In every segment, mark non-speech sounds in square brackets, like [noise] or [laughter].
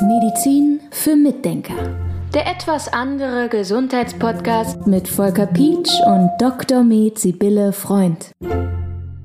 Medizin für Mitdenker. Der etwas andere Gesundheitspodcast mit Volker Pietsch und Dr. Med Sibylle Freund.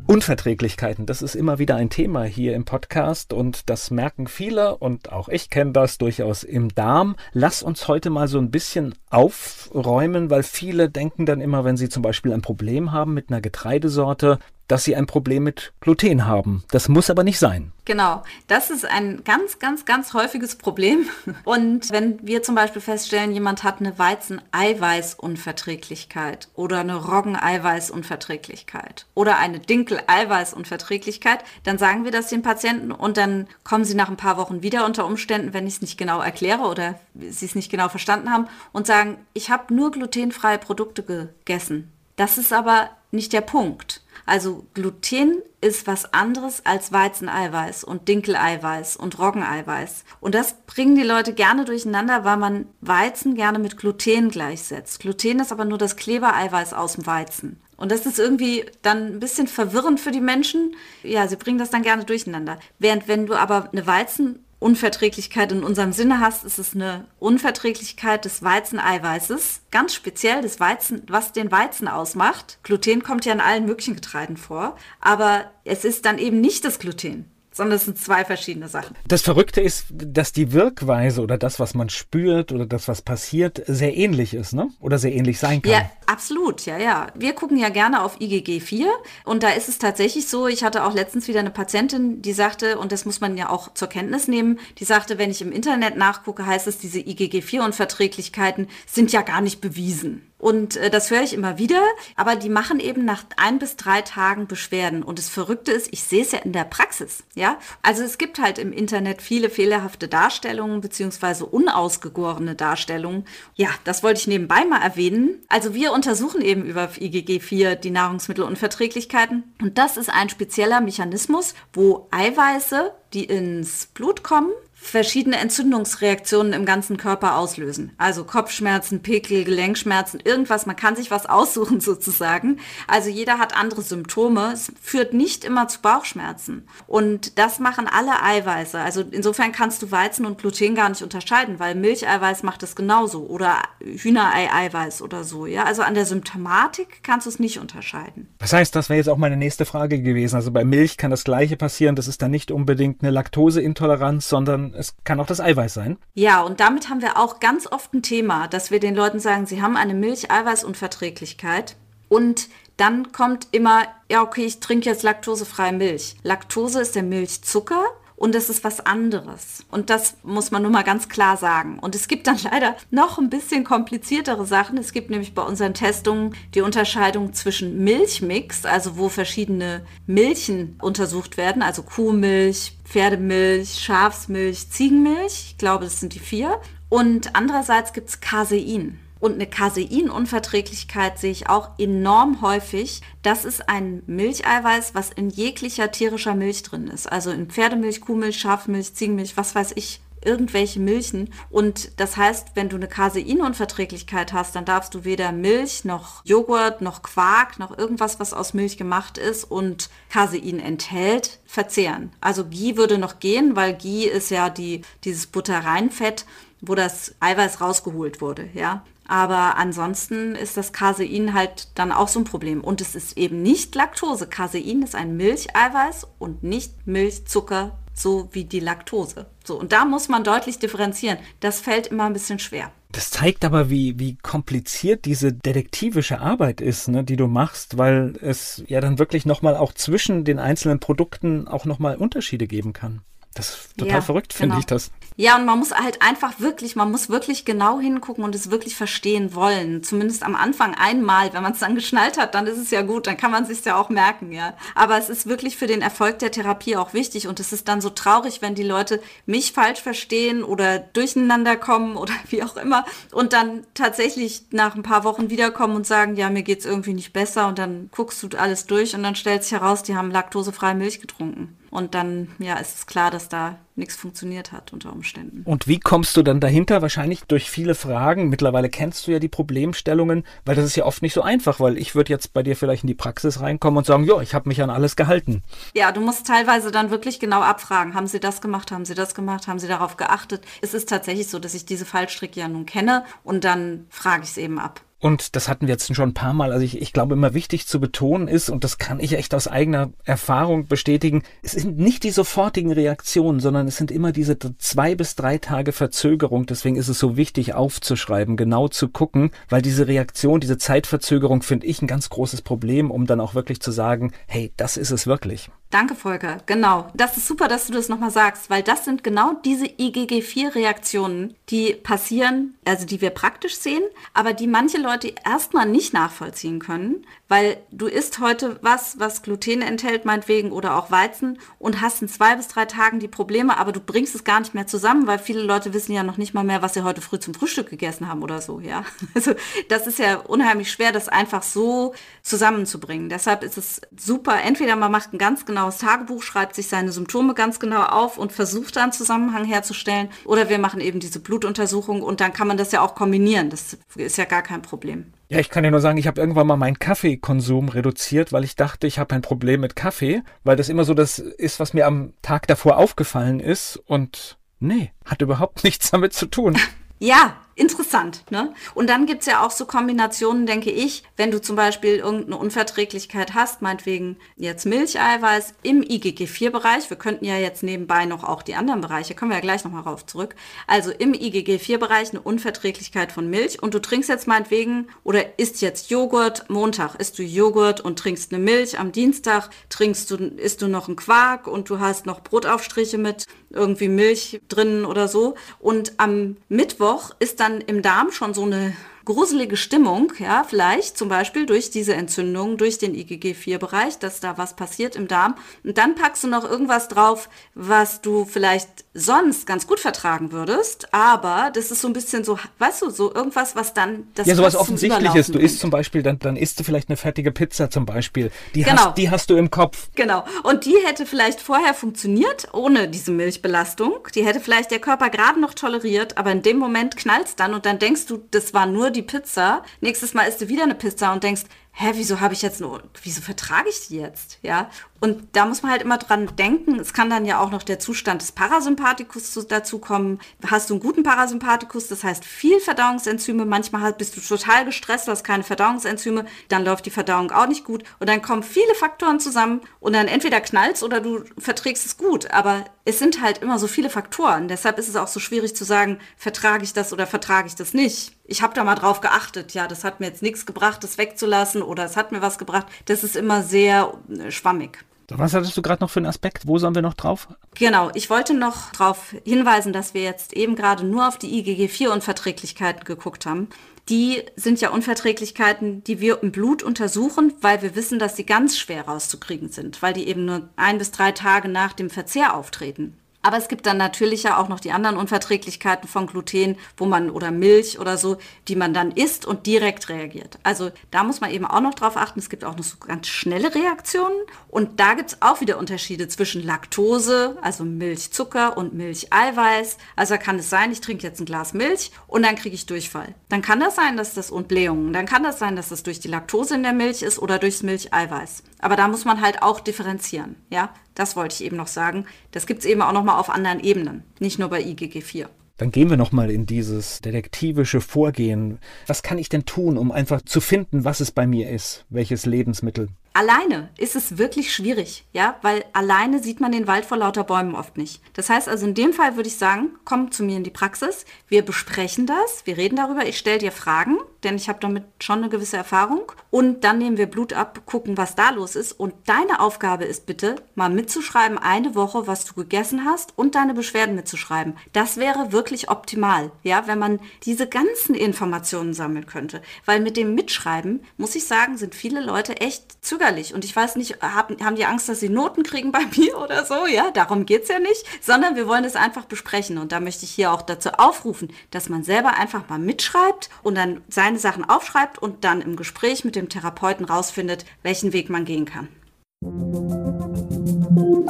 Unverträglichkeiten, das ist immer wieder ein Thema hier im Podcast und das merken viele und auch ich kenne das durchaus im Darm. Lass uns heute mal so ein bisschen aufräumen, weil viele denken dann immer, wenn sie zum Beispiel ein Problem haben mit einer Getreidesorte, dass sie ein Problem mit Gluten haben. Das muss aber nicht sein. Genau, das ist ein ganz, ganz, ganz häufiges Problem. [laughs] Und wenn wir zum Beispiel feststellen, jemand hat eine Weizen-Eiweiß-Unverträglichkeit oder eine Roggen-Eiweiß-Unverträglichkeit oder eine Dinkel-Eiweiß-Unverträglichkeit, dann sagen wir das den Patienten und dann kommen sie nach ein paar Wochen wieder unter Umständen, wenn ich es nicht genau erkläre oder sie es nicht genau verstanden haben und sagen, ich habe nur glutenfreie Produkte gegessen. Das ist aber nicht der Punkt. Also Gluten ist was anderes als Weizeneiweiß und Dinkeleiweiß und Roggeneiweiß. Und das bringen die Leute gerne durcheinander, weil man Weizen gerne mit Gluten gleichsetzt. Gluten ist aber nur das Klebereiweiß aus dem Weizen. Und das ist irgendwie dann ein bisschen verwirrend für die Menschen. Ja, sie bringen das dann gerne durcheinander. Während wenn du aber eine Weizen Unverträglichkeit in unserem Sinne hast, ist es eine Unverträglichkeit des Weizeneiweißes, ganz speziell des Weizen, was den Weizen ausmacht. Gluten kommt ja in allen möglichen Getreiden vor, aber es ist dann eben nicht das Gluten sondern es sind zwei verschiedene Sachen. Das Verrückte ist, dass die Wirkweise oder das, was man spürt oder das, was passiert, sehr ähnlich ist, ne? Oder sehr ähnlich sein kann. Ja, absolut, ja, ja. Wir gucken ja gerne auf IgG4 und da ist es tatsächlich so, ich hatte auch letztens wieder eine Patientin, die sagte, und das muss man ja auch zur Kenntnis nehmen, die sagte, wenn ich im Internet nachgucke, heißt es, diese IgG4-Unverträglichkeiten sind ja gar nicht bewiesen. Und äh, das höre ich immer wieder. Aber die machen eben nach ein bis drei Tagen Beschwerden. Und das Verrückte ist, ich sehe es ja in der Praxis. Ja, also es gibt halt im Internet viele fehlerhafte Darstellungen beziehungsweise unausgegorene Darstellungen. Ja, das wollte ich nebenbei mal erwähnen. Also wir untersuchen eben über IgG4 die Nahrungsmittelunverträglichkeiten. Und das ist ein spezieller Mechanismus, wo Eiweiße, die ins Blut kommen, verschiedene Entzündungsreaktionen im ganzen Körper auslösen. Also Kopfschmerzen, Pickel, Gelenkschmerzen, irgendwas. Man kann sich was aussuchen [laughs] sozusagen. Also jeder hat andere Symptome. Es führt nicht immer zu Bauchschmerzen. Und das machen alle Eiweiße. Also insofern kannst du Weizen und Gluten gar nicht unterscheiden, weil Milcheiweiß macht es genauso oder Hühnerei-Eiweiß oder so. Ja, also an der Symptomatik kannst du es nicht unterscheiden. Das heißt, das wäre jetzt auch meine nächste Frage gewesen. Also bei Milch kann das Gleiche passieren. Das ist dann nicht unbedingt eine Laktoseintoleranz, sondern es kann auch das Eiweiß sein. Ja, und damit haben wir auch ganz oft ein Thema, dass wir den Leuten sagen, sie haben eine Milch-Eiweiß-Unverträglichkeit und dann kommt immer, ja, okay, ich trinke jetzt laktosefreie Milch. Laktose ist der Milchzucker und es ist was anderes. Und das muss man nur mal ganz klar sagen. Und es gibt dann [laughs] leider noch ein bisschen kompliziertere Sachen. Es gibt nämlich bei unseren Testungen die Unterscheidung zwischen Milchmix, also wo verschiedene Milchen untersucht werden, also Kuhmilch, Pferdemilch, Schafsmilch, Ziegenmilch. Ich glaube, das sind die vier. Und andererseits gibt es Casein. Und eine Caseinunverträglichkeit sehe ich auch enorm häufig. Das ist ein Milcheiweiß, was in jeglicher tierischer Milch drin ist. Also in Pferdemilch, Kuhmilch, Schafmilch, Ziegenmilch, was weiß ich, irgendwelche Milchen. Und das heißt, wenn du eine Caseinunverträglichkeit hast, dann darfst du weder Milch noch Joghurt noch Quark noch irgendwas, was aus Milch gemacht ist und Casein enthält, verzehren. Also Ghee würde noch gehen, weil Ghee ist ja die, dieses Butterreinfett, wo das Eiweiß rausgeholt wurde, ja. Aber ansonsten ist das Casein halt dann auch so ein Problem. Und es ist eben nicht Laktose. Casein ist ein Milcheiweiß und nicht Milchzucker, so wie die Laktose. So, und da muss man deutlich differenzieren. Das fällt immer ein bisschen schwer. Das zeigt aber, wie, wie kompliziert diese detektivische Arbeit ist, ne, die du machst, weil es ja dann wirklich nochmal auch zwischen den einzelnen Produkten auch nochmal Unterschiede geben kann. Das ist total ja, verrückt, finde genau. ich das. Ja, und man muss halt einfach wirklich, man muss wirklich genau hingucken und es wirklich verstehen wollen. Zumindest am Anfang einmal, wenn man es dann geschnallt hat, dann ist es ja gut, dann kann man sich ja auch merken, ja. Aber es ist wirklich für den Erfolg der Therapie auch wichtig und es ist dann so traurig, wenn die Leute mich falsch verstehen oder durcheinander kommen [laughs] oder wie auch immer und dann tatsächlich nach ein paar Wochen wiederkommen und sagen, ja, mir geht's irgendwie nicht besser und dann guckst du alles durch und dann stellt sich heraus, die haben laktosefreie Milch getrunken. Und dann, ja, ist es klar, dass da nichts funktioniert hat unter Umständen. Und wie kommst du dann dahinter? Wahrscheinlich durch viele Fragen. Mittlerweile kennst du ja die Problemstellungen, weil das ist ja oft nicht so einfach, weil ich würde jetzt bei dir vielleicht in die Praxis reinkommen und sagen, ja, ich habe mich an alles gehalten. Ja, du musst teilweise dann wirklich genau abfragen. Haben sie das gemacht? Haben sie das gemacht? Haben sie darauf geachtet? Es ist tatsächlich so, dass ich diese Fallstricke ja nun kenne und dann frage ich es eben ab. Und das hatten wir jetzt schon ein paar Mal. Also ich, ich glaube, immer wichtig zu betonen ist, und das kann ich echt aus eigener Erfahrung bestätigen, es sind nicht die sofortigen Reaktionen, sondern es sind immer diese zwei bis drei Tage Verzögerung. Deswegen ist es so wichtig aufzuschreiben, genau zu gucken, weil diese Reaktion, diese Zeitverzögerung finde ich ein ganz großes Problem, um dann auch wirklich zu sagen, hey, das ist es wirklich. Danke, Volker. Genau. Das ist super, dass du das nochmal sagst, weil das sind genau diese IgG4-Reaktionen, die passieren, also die wir praktisch sehen, aber die manche Leute erstmal nicht nachvollziehen können, weil du isst heute was, was Gluten enthält, meinetwegen, oder auch Weizen und hast in zwei bis drei Tagen die Probleme, aber du bringst es gar nicht mehr zusammen, weil viele Leute wissen ja noch nicht mal mehr, was sie heute früh zum Frühstück gegessen haben oder so, ja. [laughs] Also das ist ja unheimlich schwer, das einfach so zusammenzubringen. Deshalb ist es super, entweder man macht ein ganz genaues Tagebuch, schreibt sich seine Symptome ganz genau auf und versucht dann Zusammenhang herzustellen, oder wir machen eben diese Blutuntersuchung und dann kann man das ja auch kombinieren. Das ist ja gar kein Problem. Ja, ich kann dir nur sagen, ich habe irgendwann mal meinen Kaffeekonsum reduziert, weil ich dachte, ich habe ein Problem mit Kaffee, weil das immer so das ist, was mir am Tag davor aufgefallen ist und nee, hat überhaupt [laughs] nichts damit zu tun. Ja, interessant. Ne? Und dann gibt's ja auch so Kombinationen, denke ich, wenn du zum Beispiel irgendeine Unverträglichkeit hast, meinetwegen jetzt Milcheiweiß im IgG4-Bereich. Wir könnten ja jetzt nebenbei noch auch die anderen Bereiche, kommen wir ja gleich nochmal rauf zurück. Also im IgG4-Bereich eine Unverträglichkeit von Milch und du trinkst jetzt meinetwegen oder isst jetzt Joghurt, Montag isst du Joghurt und trinkst eine Milch, am Dienstag trinkst du, isst du noch einen Quark und du hast noch Brotaufstriche mit irgendwie Milch drin oder so. Und am Mittwoch ist dann im Darm schon so eine gruselige Stimmung, ja, vielleicht zum Beispiel durch diese Entzündung, durch den IgG4-Bereich, dass da was passiert im Darm. Und dann packst du noch irgendwas drauf, was du vielleicht sonst ganz gut vertragen würdest, aber das ist so ein bisschen so, weißt du, so irgendwas, was dann das Ja, sowas Offensichtliches. Du isst zum Beispiel, dann, dann isst du vielleicht eine fertige Pizza zum Beispiel. Die, genau. hast, die hast du im Kopf. Genau. Und die hätte vielleicht vorher funktioniert, ohne diese Milchbelastung. Die hätte vielleicht der Körper gerade noch toleriert, aber in dem Moment knallst dann und dann denkst du, das war nur die Pizza. Nächstes Mal isst du wieder eine Pizza und denkst, hä, wieso habe ich jetzt nur, wieso vertrage ich die jetzt? Ja. Und da muss man halt immer dran denken. Es kann dann ja auch noch der Zustand des Parasympathikus dazukommen. Hast du einen guten Parasympathikus, das heißt viel Verdauungsenzyme. Manchmal bist du total gestresst, hast keine Verdauungsenzyme. Dann läuft die Verdauung auch nicht gut. Und dann kommen viele Faktoren zusammen und dann entweder knallst oder du verträgst es gut. Aber es sind halt immer so viele Faktoren. Deshalb ist es auch so schwierig zu sagen, vertrage ich das oder vertrage ich das nicht. Ich habe da mal drauf geachtet. Ja, das hat mir jetzt nichts gebracht, das wegzulassen oder es hat mir was gebracht. Das ist immer sehr äh, schwammig. Was hattest du gerade noch für einen Aspekt? Wo sollen wir noch drauf? Genau, ich wollte noch darauf hinweisen, dass wir jetzt eben gerade nur auf die IgG4-Unverträglichkeiten geguckt haben. Die sind ja Unverträglichkeiten, die wir im Blut untersuchen, weil wir wissen, dass sie ganz schwer rauszukriegen sind, weil die eben nur ein bis drei Tage nach dem Verzehr auftreten. Aber es gibt dann natürlich ja auch noch die anderen Unverträglichkeiten von Gluten, wo man oder Milch oder so, die man dann isst und direkt reagiert. Also da muss man eben auch noch drauf achten. Es gibt auch noch so ganz schnelle Reaktionen. Und da gibt es auch wieder Unterschiede zwischen Laktose, also Milchzucker und Milcheiweiß. Also da kann es sein, ich trinke jetzt ein Glas Milch und dann kriege ich Durchfall. Dann kann das sein, dass das und Blähungen. Dann kann das sein, dass das durch die Laktose in der Milch ist oder durchs Milcheiweiß. Aber da muss man halt auch differenzieren. Ja, das wollte ich eben noch sagen. Das gibt es eben auch noch mal auf anderen Ebenen, nicht nur bei IgG4. Dann gehen wir nochmal in dieses detektivische Vorgehen. Was kann ich denn tun, um einfach zu finden, was es bei mir ist? Welches Lebensmittel? Alleine ist es wirklich schwierig, ja, weil alleine sieht man den Wald vor lauter Bäumen oft nicht. Das heißt also in dem Fall würde ich sagen, komm zu mir in die Praxis, wir besprechen das, wir reden darüber, ich stelle dir Fragen, denn ich habe damit schon eine gewisse Erfahrung. Und dann nehmen wir Blut ab, gucken, was da los ist. Und deine Aufgabe ist bitte, mal mitzuschreiben eine Woche, was du gegessen hast und deine Beschwerden mitzuschreiben. Das wäre wirklich optimal, ja, wenn man diese ganzen Informationen sammeln könnte, weil mit dem Mitschreiben, muss ich sagen, sind viele Leute echt zögerlich zögerlich. Und ich weiß nicht, haben, haben die Angst, dass sie Noten kriegen bei [laughs] mir oder so? Ja, darum geht es ja nicht, sondern wir wollen es einfach besprechen. Und da möchte ich hier auch dazu aufrufen, dass man selber einfach mal mitschreibt und dann seine Sachen aufschreibt und dann im Gespräch mit dem Therapeuten rausfindet, welchen Weg man gehen kann.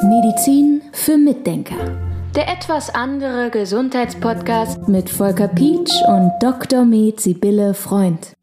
Medizin für Mitdenker. Der etwas andere Gesundheitspodcast mit Volker Pietsch und Dr. Med Sibylle Freund.